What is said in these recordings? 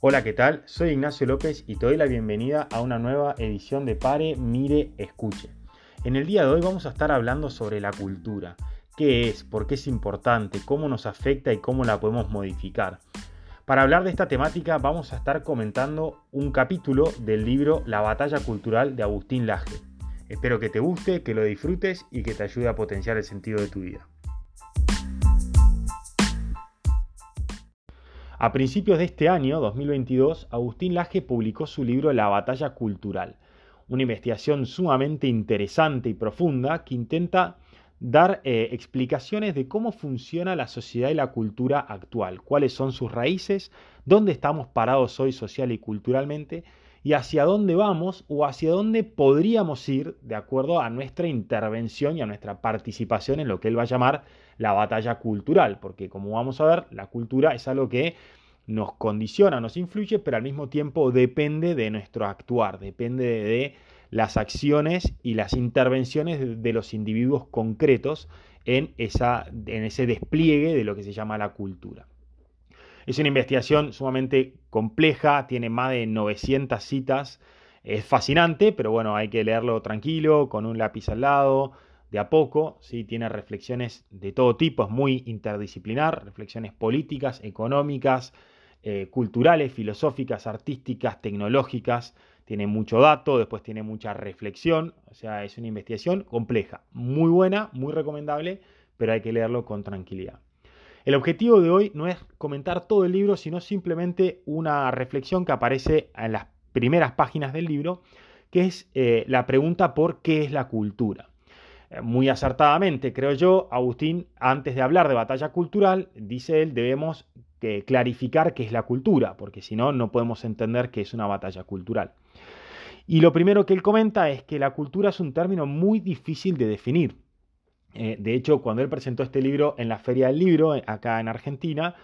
Hola, ¿qué tal? Soy Ignacio López y te doy la bienvenida a una nueva edición de Pare, Mire, Escuche. En el día de hoy vamos a estar hablando sobre la cultura. ¿Qué es? ¿Por qué es importante? ¿Cómo nos afecta y cómo la podemos modificar? Para hablar de esta temática vamos a estar comentando un capítulo del libro La batalla cultural de Agustín Laje. Espero que te guste, que lo disfrutes y que te ayude a potenciar el sentido de tu vida. A principios de este año, 2022, Agustín Laje publicó su libro La batalla cultural, una investigación sumamente interesante y profunda que intenta dar eh, explicaciones de cómo funciona la sociedad y la cultura actual, cuáles son sus raíces, dónde estamos parados hoy social y culturalmente y hacia dónde vamos o hacia dónde podríamos ir de acuerdo a nuestra intervención y a nuestra participación en lo que él va a llamar la batalla cultural, porque como vamos a ver, la cultura es algo que nos condiciona, nos influye, pero al mismo tiempo depende de nuestro actuar, depende de las acciones y las intervenciones de los individuos concretos en, esa, en ese despliegue de lo que se llama la cultura. Es una investigación sumamente compleja, tiene más de 900 citas, es fascinante, pero bueno, hay que leerlo tranquilo, con un lápiz al lado, de a poco, ¿sí? tiene reflexiones de todo tipo, es muy interdisciplinar, reflexiones políticas, económicas, eh, culturales, filosóficas, artísticas, tecnológicas, tiene mucho dato, después tiene mucha reflexión, o sea, es una investigación compleja, muy buena, muy recomendable, pero hay que leerlo con tranquilidad. El objetivo de hoy no es comentar todo el libro, sino simplemente una reflexión que aparece en las primeras páginas del libro, que es eh, la pregunta por qué es la cultura. Eh, muy acertadamente, creo yo, Agustín, antes de hablar de batalla cultural, dice él, debemos que clarificar qué es la cultura, porque si no, no podemos entender qué es una batalla cultural. Y lo primero que él comenta es que la cultura es un término muy difícil de definir. Eh, de hecho, cuando él presentó este libro en la Feria del Libro, eh, acá en Argentina,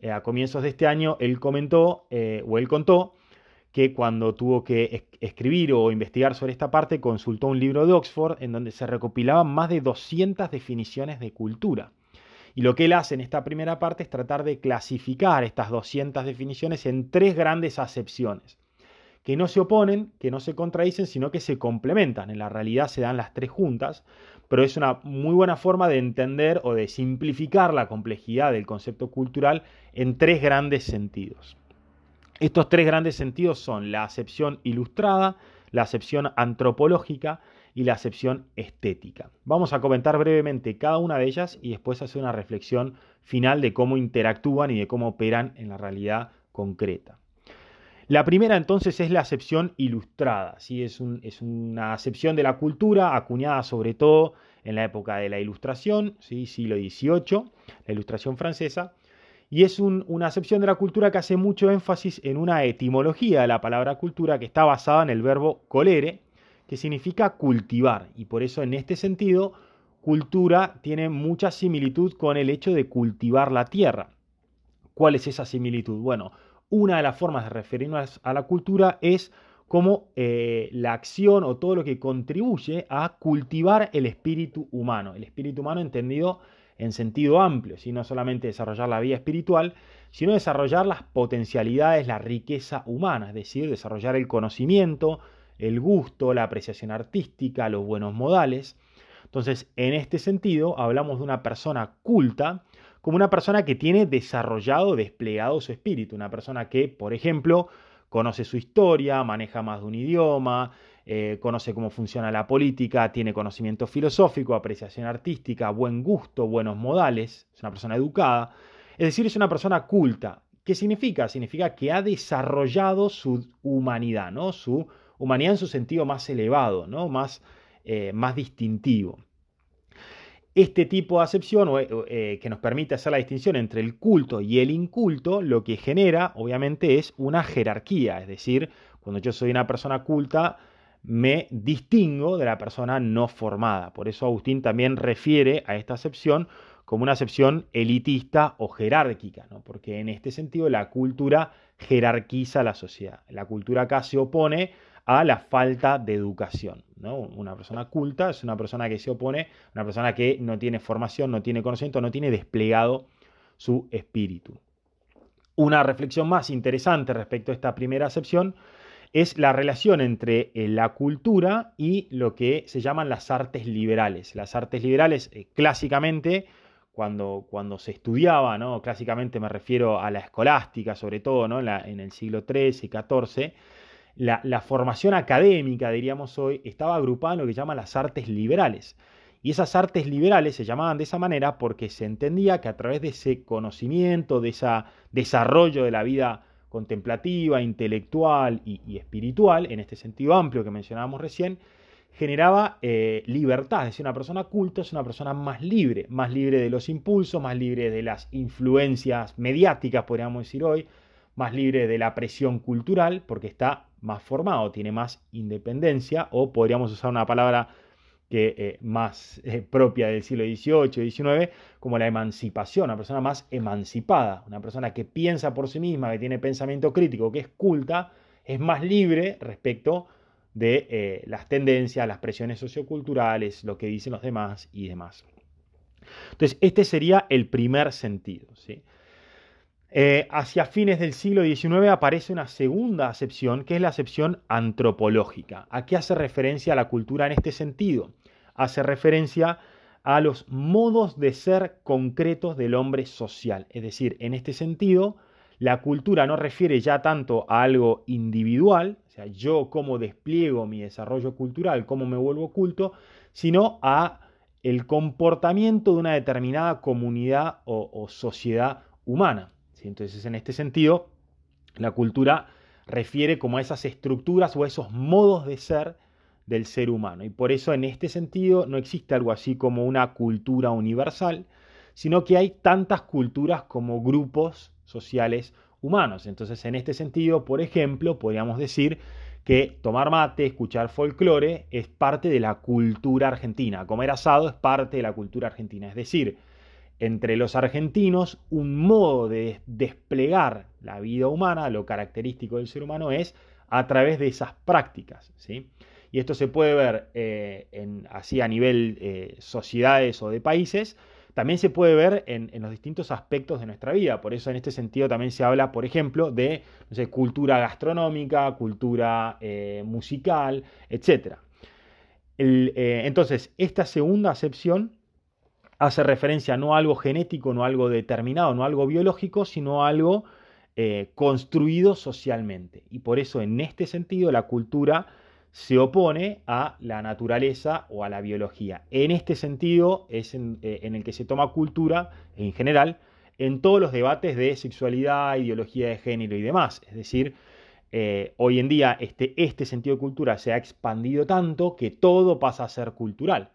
eh, a comienzos de este año, él comentó, o él contó, que cuando tuvo que escribir o investigar sobre esta parte, consultó un libro de Oxford en donde se recopilaban más de 200 definiciones de cultura. Y lo que él hace en esta primera parte es tratar de clasificar estas 200 definiciones en tres grandes acepciones, que no se oponen, que no se contradicen, sino que se complementan. En la realidad se dan las tres juntas, pero es una muy buena forma de entender o de simplificar la complejidad del concepto cultural en tres grandes sentidos. Estos tres grandes sentidos son la acepción ilustrada, la acepción antropológica y la acepción estética. Vamos a comentar brevemente cada una de ellas y después hacer una reflexión final de cómo interactúan y de cómo operan en la realidad concreta. La primera entonces es la acepción ilustrada, ¿sí? es, una acepción de la cultura acuñada sobre todo en la época de la Ilustración, ¿sí? siglo XVIII, la Ilustración francesa, y es una acepción de la cultura que hace mucho énfasis en una etimología de la palabra cultura que está basada en el verbo colere, que significa cultivar. Y por eso en este sentido, cultura tiene mucha similitud con el hecho de cultivar la tierra. ¿Cuál es esa similitud? Bueno, una de las formas de referirnos a la cultura es como eh, la acción o todo lo que contribuye a cultivar el espíritu humano. El espíritu humano entendido en sentido amplio, no solamente desarrollar la vida espiritual, sino desarrollar las potencialidades, la riqueza humana, es decir, desarrollar el conocimiento, el gusto, la apreciación artística, los buenos modales. Entonces, en este sentido, hablamos de una persona culta como una persona que tiene desarrollado, desplegado su espíritu, una persona que, por ejemplo, conoce su historia, maneja más de un idioma, eh, conoce cómo funciona la política, tiene conocimiento filosófico, apreciación artística, buen gusto, buenos modales, es una persona educada, es decir, es una persona culta. ¿Qué significa? Significa que ha desarrollado su humanidad, ¿no? Su humanidad en su sentido más elevado, ¿no? más, eh, más distintivo. Este tipo de acepción eh, que nos permite hacer la distinción entre el culto y el inculto, lo que genera, obviamente, es una jerarquía. Es decir, cuando yo soy una persona culta, me distingo de la persona no formada. Por eso Agustín también refiere a esta acepción como una acepción elitista o jerárquica, ¿no? porque en este sentido la cultura jerarquiza la sociedad. La cultura acá se opone a la falta de educación. ¿no? Una persona culta es una persona que se opone, una persona que no tiene formación, no tiene conocimiento, no tiene desplegado su espíritu. Una reflexión más interesante respecto a esta primera acepción es la relación entre eh, la cultura y lo que se llaman las artes liberales. Las artes liberales, eh, clásicamente, cuando, cuando, se estudiaba, ¿no? clásicamente me refiero a la escolástica, sobre todo ¿no? en, el siglo XIII y XIV, la, formación académica, diríamos hoy, estaba agrupada en lo que llaman las artes liberales. Y esas artes liberales se llamaban de esa manera porque se entendía que a través de ese conocimiento, de ese desarrollo de la vida contemplativa, intelectual y, espiritual, en este sentido amplio que mencionábamos recién, generaba eh, libertad. Es decir, una persona culta es una persona más libre, más libre de los impulsos, más libre de las influencias mediáticas, podríamos decir hoy, más libre de la presión cultural, porque está más formado, tiene más independencia, o podríamos usar una palabra que, eh, más eh, propia del siglo XVIII XIX, como la emancipación, una persona más emancipada, una persona que piensa por sí misma, que tiene pensamiento crítico, que es culta, es más libre respecto de eh, las tendencias, las presiones socioculturales, lo que dicen los demás y demás. Entonces, este sería el primer sentido. ¿sí? hacia fines del siglo XIX aparece una segunda acepción, que es la acepción antropológica. ¿A qué hace referencia la cultura en este sentido? Hace referencia a los modos de ser concretos del hombre social. Es decir, en este sentido, la cultura no refiere ya tanto a algo individual, o sea, yo cómo despliego mi desarrollo cultural, cómo me vuelvo culto, sino a el comportamiento de una determinada comunidad o, sociedad humana. Entonces, en este sentido, la cultura refiere como a esas estructuras o a esos modos de ser del ser humano. Y por eso en este sentido no existe algo así como una cultura universal, sino que hay tantas culturas como grupos sociales humanos. Entonces, en este sentido, por ejemplo, podríamos decir que tomar mate, escuchar folclore es parte de la cultura argentina. Comer asado es parte de la cultura argentina. Es decir, entre los argentinos, un modo de desplegar la vida humana, lo característico del ser humano, es a través de esas prácticas. ¿sí? Y esto se puede ver eh, así a nivel eh, sociedades o de países, también se puede ver en, los distintos aspectos de nuestra vida. Por eso en este sentido también se habla, por ejemplo, de cultura gastronómica, cultura eh, musical, etc. entonces, esta segunda acepción hace referencia no a algo genético, no a algo determinado, no a algo biológico, sino a algo construido socialmente. Y por eso en este sentido la cultura se opone a la naturaleza o a la biología. En este sentido es en, eh, el que se toma cultura en general en todos los debates de sexualidad, ideología de género y demás. Es decir, eh, hoy en día este, este sentido de cultura se ha expandido tanto que todo pasa a ser cultural.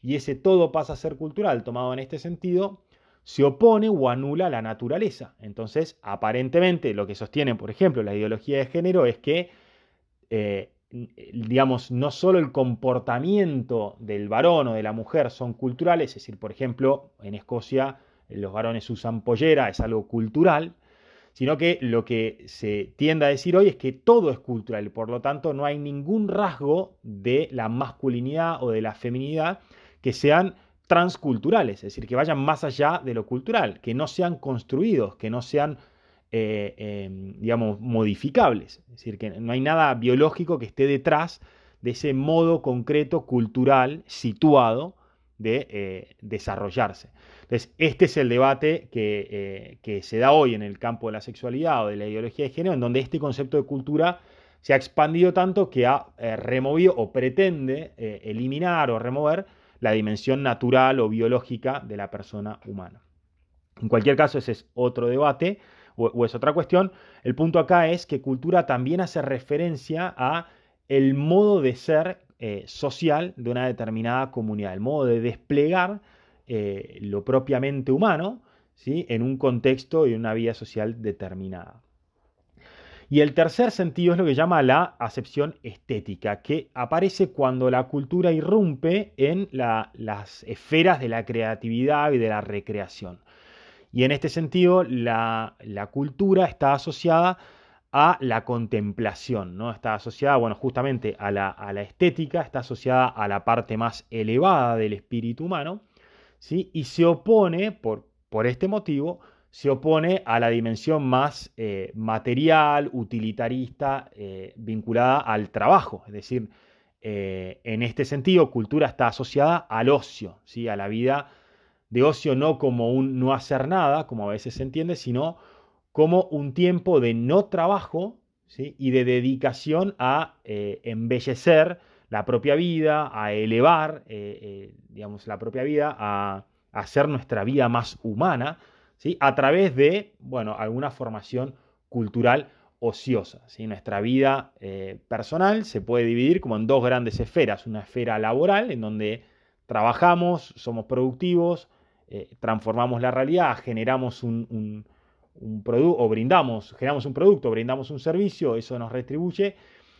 Y ese todo pasa a ser cultural, tomado en este sentido, se opone o anula la naturaleza. Entonces, aparentemente, lo que sostiene, por ejemplo, la ideología de género es que eh, digamos, no solo el comportamiento del varón o de la mujer son culturales, es decir, por ejemplo, en Escocia los varones usan pollera, es algo cultural, sino que lo que se tiende a decir hoy es que todo es cultural, por lo tanto no hay ningún rasgo de la masculinidad o de la feminidad que sean transculturales, es decir, que vayan más allá de lo cultural, que no sean construidos, que no sean eh, em, digamos, modificables. Es decir, que no hay nada biológico que esté detrás de ese modo concreto cultural situado de eh, desarrollarse. Entonces, este es el debate eh, que, se da hoy en el campo de la sexualidad o de la ideología de género, en donde este concepto de cultura se ha expandido tanto que ha removido o pretende eliminar o remover la dimensión natural o biológica de la persona humana. En cualquier caso, ese es otro debate o, es otra cuestión. El punto acá es que cultura también hace referencia a el modo de ser eh, social de una determinada comunidad, el modo de desplegar eh, lo propiamente humano ¿sí? en un contexto y una vida social determinada. Y el tercer sentido es lo que llama la acepción estética, que aparece cuando la cultura irrumpe en las esferas de la creatividad y de la recreación. Y en este sentido, la, cultura está asociada a la contemplación, ¿no? Está asociada, bueno, justamente a la, estética, está asociada a la parte más elevada del espíritu humano, ¿sí? Y se opone, por, por este motivo, se opone a la dimensión más eh, material, utilitarista, eh, vinculada al trabajo. Es decir, eh, en este sentido, cultura está asociada al ocio, ¿sí? a la vida de ocio no como un no hacer nada, como a veces se entiende, sino como un tiempo de no trabajo ¿sí? y de dedicación a embellecer la propia vida, a elevar digamos, la propia vida, a hacer nuestra vida más humana, a través de, bueno, alguna formación cultural ociosa. ¿sí? Nuestra vida eh, personal se puede dividir como en dos grandes esferas. Una esfera laboral, en donde trabajamos, somos productivos, eh, transformamos la realidad, generamos un, producto o brindamos, generamos un producto, brindamos un servicio, eso nos retribuye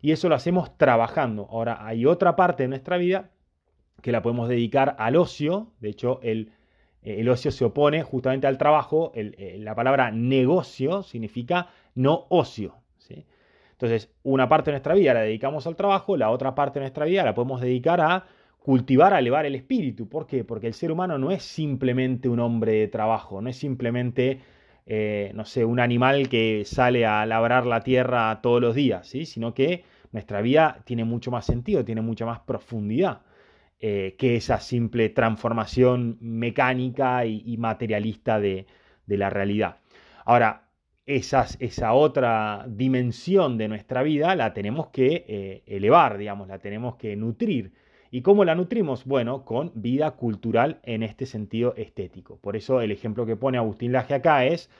y eso lo hacemos trabajando. Ahora, hay otra parte de nuestra vida que la podemos dedicar al ocio, de hecho, el el ocio se opone justamente al trabajo. Eh, la palabra negocio significa no ocio. Entonces, una parte de nuestra vida la dedicamos al trabajo, la otra parte de nuestra vida la podemos dedicar a cultivar, a elevar el espíritu. ¿Por qué? Porque el ser humano no es simplemente un hombre de trabajo, no es simplemente, eh, no sé, un animal que sale a labrar la tierra todos los días, ¿sí? sino que nuestra vida tiene mucho más sentido, tiene mucha más profundidad. Eh, que esa simple transformación mecánica y, materialista de, la realidad. Ahora, esa otra dimensión de nuestra vida la tenemos que eh, elevar, digamos, la tenemos que nutrir. ¿Y cómo la nutrimos? Bueno, con vida cultural en este sentido estético. Por eso el ejemplo que pone Agustín Laje acá es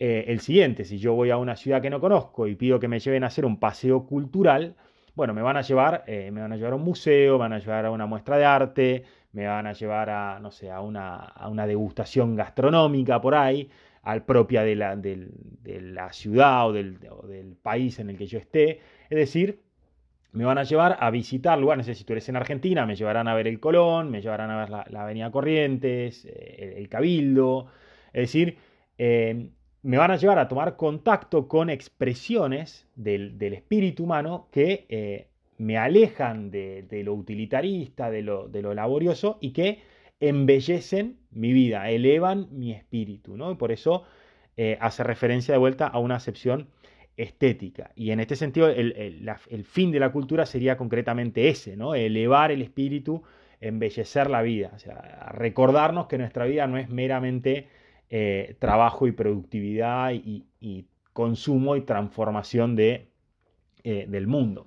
eh, el siguiente. Si yo voy a una ciudad que no conozco y pido que me lleven a hacer un paseo cultural, bueno, me van a llevar, eh, me van a llevar a un museo, me van a llevar a una muestra de arte, me van a llevar a, no sé, a una, degustación gastronómica por ahí, al propia de la, la ciudad o del, país en el que yo esté. Es decir, me van a llevar a visitar lugares, si tú eres en Argentina, me llevarán a ver el Colón, me llevarán a ver la, Avenida Corrientes, eh, el, Cabildo. Es decir, eh, me van a llevar a tomar contacto con expresiones del, espíritu humano que eh, me alejan de, lo utilitarista, de lo, laborioso y que embellecen mi vida, elevan mi espíritu, ¿no? Y por eso hace referencia de vuelta a una acepción estética. Y en este sentido, el, fin de la cultura sería concretamente ese, ¿no? Elevar el espíritu, embellecer la vida, o sea, recordarnos que nuestra vida no es meramente eh, trabajo y productividad y, consumo y transformación de, eh, del mundo.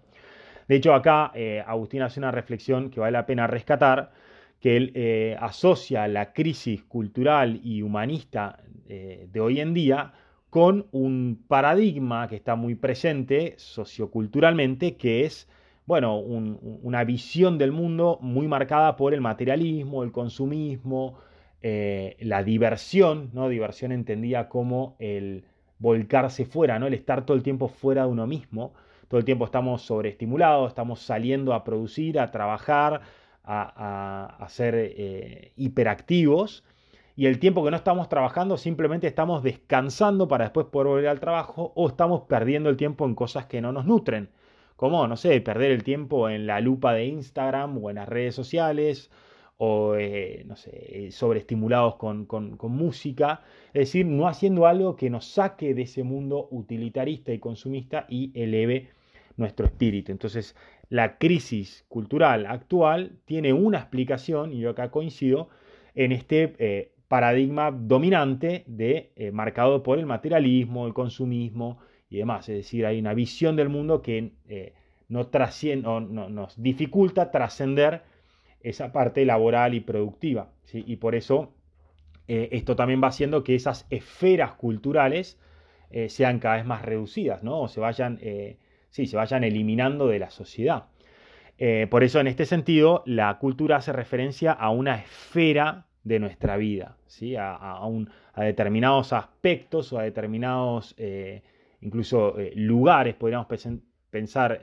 De hecho, acá eh, Agustín hace una reflexión que vale la pena rescatar, que él asocia la crisis cultural y humanista de hoy en día con un paradigma que está muy presente socioculturalmente, que es bueno, una visión del mundo muy marcada por el materialismo, el consumismo, eh, la diversión, ¿no? Diversión entendida como el volcarse fuera, ¿no? El estar todo el tiempo fuera de uno mismo. Todo el tiempo estamos sobreestimulados, estamos saliendo a producir, a trabajar, a, ser eh, hiperactivos. Y el tiempo que no estamos trabajando simplemente estamos descansando para después poder volver al trabajo o estamos perdiendo el tiempo en cosas que no nos nutren. Como, no sé, perder el tiempo en la lupa de Instagram o en las redes sociales o, eh, no sé, sobreestimulados con, con, música, es decir, no haciendo algo que nos saque de ese mundo utilitarista y consumista y eleve nuestro espíritu. Entonces, la crisis cultural actual tiene una explicación, y yo acá coincido, en este eh, paradigma dominante de, eh, marcado por el materialismo, el consumismo y demás. Es decir, hay una visión del mundo que no, no, nos dificulta trascender esa parte laboral y productiva. Y por eso eh, esto también va haciendo que esas esferas culturales eh, sean cada vez más reducidas, ¿no? O se vayan, eh, sí, se vayan eliminando de la sociedad. por eso, en este sentido, la cultura hace referencia a una esfera de nuestra vida, ¿sí? a, a determinados aspectos o a determinados, incluso lugares, podríamos pensar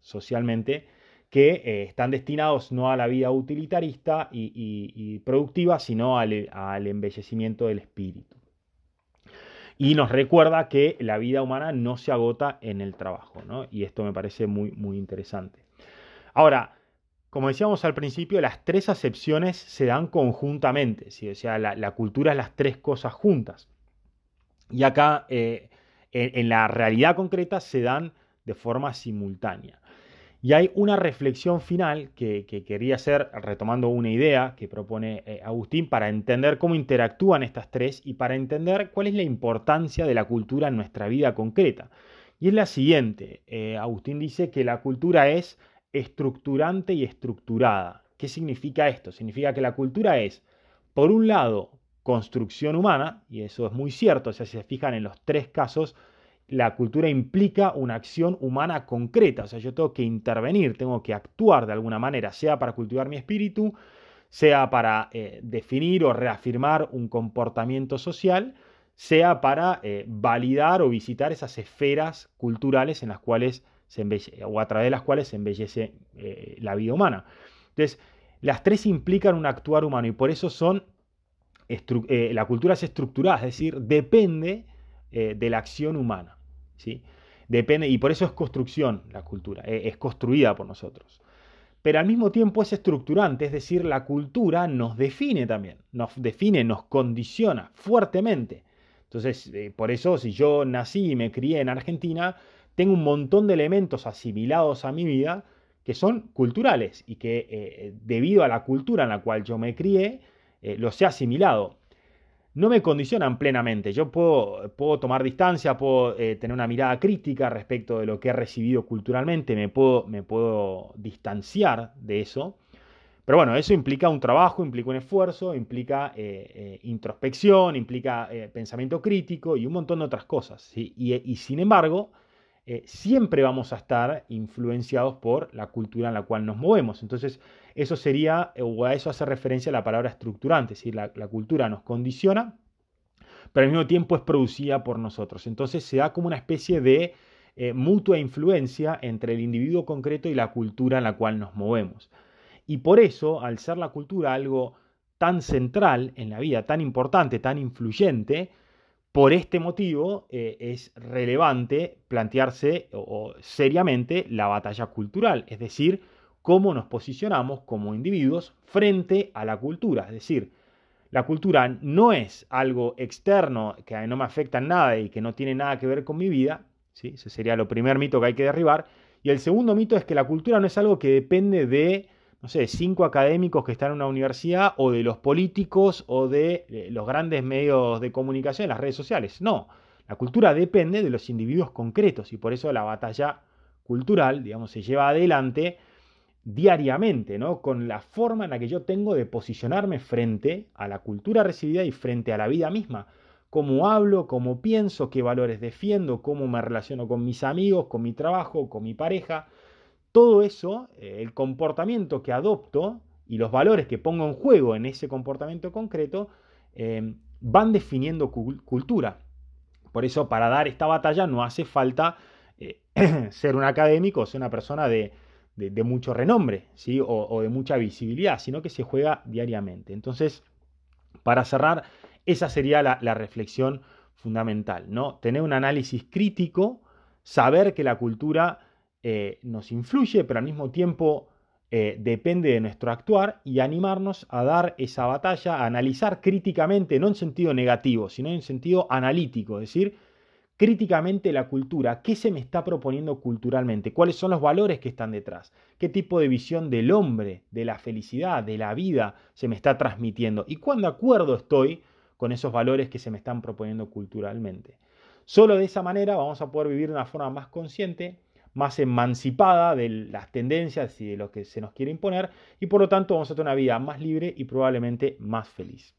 socialmente, que eh, están destinados no a la vida utilitarista y, productiva, sino al, embellecimiento del espíritu. Y nos recuerda que la vida humana no se agota en el trabajo, ¿no? Y esto me parece muy, muy interesante. Ahora, como decíamos al principio, las tres acepciones se dan conjuntamente, o sea, la, cultura es las tres cosas juntas. Y acá, en, en la realidad concreta, se dan de forma simultánea. Y hay una reflexión final que, quería hacer, retomando una idea que propone eh, Agustín, para entender cómo interactúan estas tres y para entender cuál es la importancia de la cultura en nuestra vida concreta. Y es la siguiente, eh, Agustín dice que la cultura es estructurante y estructurada. ¿Qué significa esto? Significa que la cultura es, por un lado, construcción humana, y eso es muy cierto, o sea, si se fijan en los tres casos, la cultura implica una acción humana concreta, o sea, yo tengo que intervenir, tengo que actuar de alguna manera, sea para cultivar mi espíritu, sea para eh, definir o reafirmar un comportamiento social, sea para eh, validar o visitar esas esferas culturales en las cuales o a través de las cuales se embellece eh, la vida humana. Entonces, las tres implican un actuar humano y por eso son, la cultura es estructurada, es decir, depende de la acción humana. Depende, y por eso es construcción la cultura, es construida por nosotros. Pero al mismo tiempo es estructurante, es decir, la cultura nos define también, nos define, nos condiciona fuertemente. Entonces, eh, por eso si yo nací y me crié en Argentina, tengo un montón de elementos asimilados a mi vida que son culturales y que eh, debido a la cultura en la cual yo me crié, eh, los he asimilado no me condicionan plenamente. Yo puedo, puedo tomar distancia, puedo eh, tener una mirada crítica respecto de lo que he recibido culturalmente, me puedo, me puedo distanciar de eso. Pero bueno, eso implica un trabajo, implica un esfuerzo, implica introspección, implica pensamiento crítico y un montón de otras cosas. y, sin embargo, siempre vamos a estar influenciados por la cultura en la cual nos movemos. Entonces, eso sería, o a eso hace referencia la palabra estructurante, es decir, la, cultura nos condiciona, pero al mismo tiempo es producida por nosotros. Entonces se da como una especie de eh, mutua influencia entre el individuo concreto y la cultura en la cual nos movemos. Y por eso, al ser la cultura algo tan central en la vida, tan importante, tan influyente, por este motivo eh, es relevante plantearse o, seriamente la batalla cultural, es decir, cómo nos posicionamos como individuos frente a la cultura. Es decir, la cultura no es algo externo que no me afecta en nada y que no tiene nada que ver con mi vida. ¿sí? Ese sería el primer mito que hay que derribar. Y el segundo mito es que la cultura no es algo que depende de, no sé, cinco académicos que están en una universidad o de los políticos o de eh, los grandes medios de comunicación, las redes sociales. No, la cultura depende de los individuos concretos y por eso la batalla cultural, digamos, se lleva adelante diariamente, ¿no? Con la forma en la que yo tengo de posicionarme frente a la cultura recibida y frente a la vida misma. Cómo hablo, cómo pienso, qué valores defiendo, cómo me relaciono con mis amigos, con mi trabajo, con mi pareja. Todo eso, eh, el comportamiento que adopto y los valores que pongo en juego en ese comportamiento concreto, eh, van definiendo cultura. Por eso, para dar esta batalla no hace falta eh, ser un académico ser una persona de, de, mucho renombre ¿sí? O, de mucha visibilidad, sino que se juega diariamente. Entonces, para cerrar, esa sería la, reflexión fundamental, ¿no? Tener un análisis crítico, saber que la cultura eh, nos influye, pero al mismo tiempo eh, depende de nuestro actuar y animarnos a dar esa batalla, a analizar críticamente, no en sentido negativo, sino en sentido analítico, es decir, críticamente la cultura, qué se me está proponiendo culturalmente, cuáles son los valores que están detrás, qué tipo de visión del hombre, de la felicidad, de la vida se me está transmitiendo y cuán de acuerdo estoy con esos valores que se me están proponiendo culturalmente. Solo de esa manera vamos a poder vivir de una forma más consciente, más emancipada de las tendencias y de lo que se nos quiere imponer y por lo tanto vamos a tener una vida más libre y probablemente más feliz.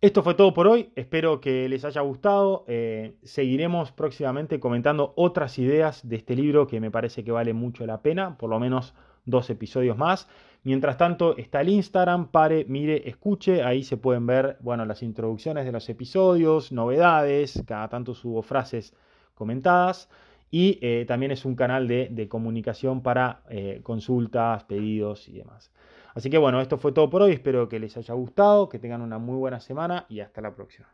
Esto fue todo por hoy, espero que les haya gustado. Eh, seguiremos próximamente comentando otras ideas de este libro que me parece que vale mucho la pena, por lo menos dos episodios más. Mientras tanto está el Instagram, pare, mire, escuche, ahí se pueden ver bueno, las introducciones de los episodios, novedades, cada tanto subo frases comentadas y eh, también es un canal de, comunicación para eh, consultas, pedidos y demás. Así que bueno, esto fue todo por hoy, espero que les haya gustado, que tengan una muy buena semana y hasta la próxima.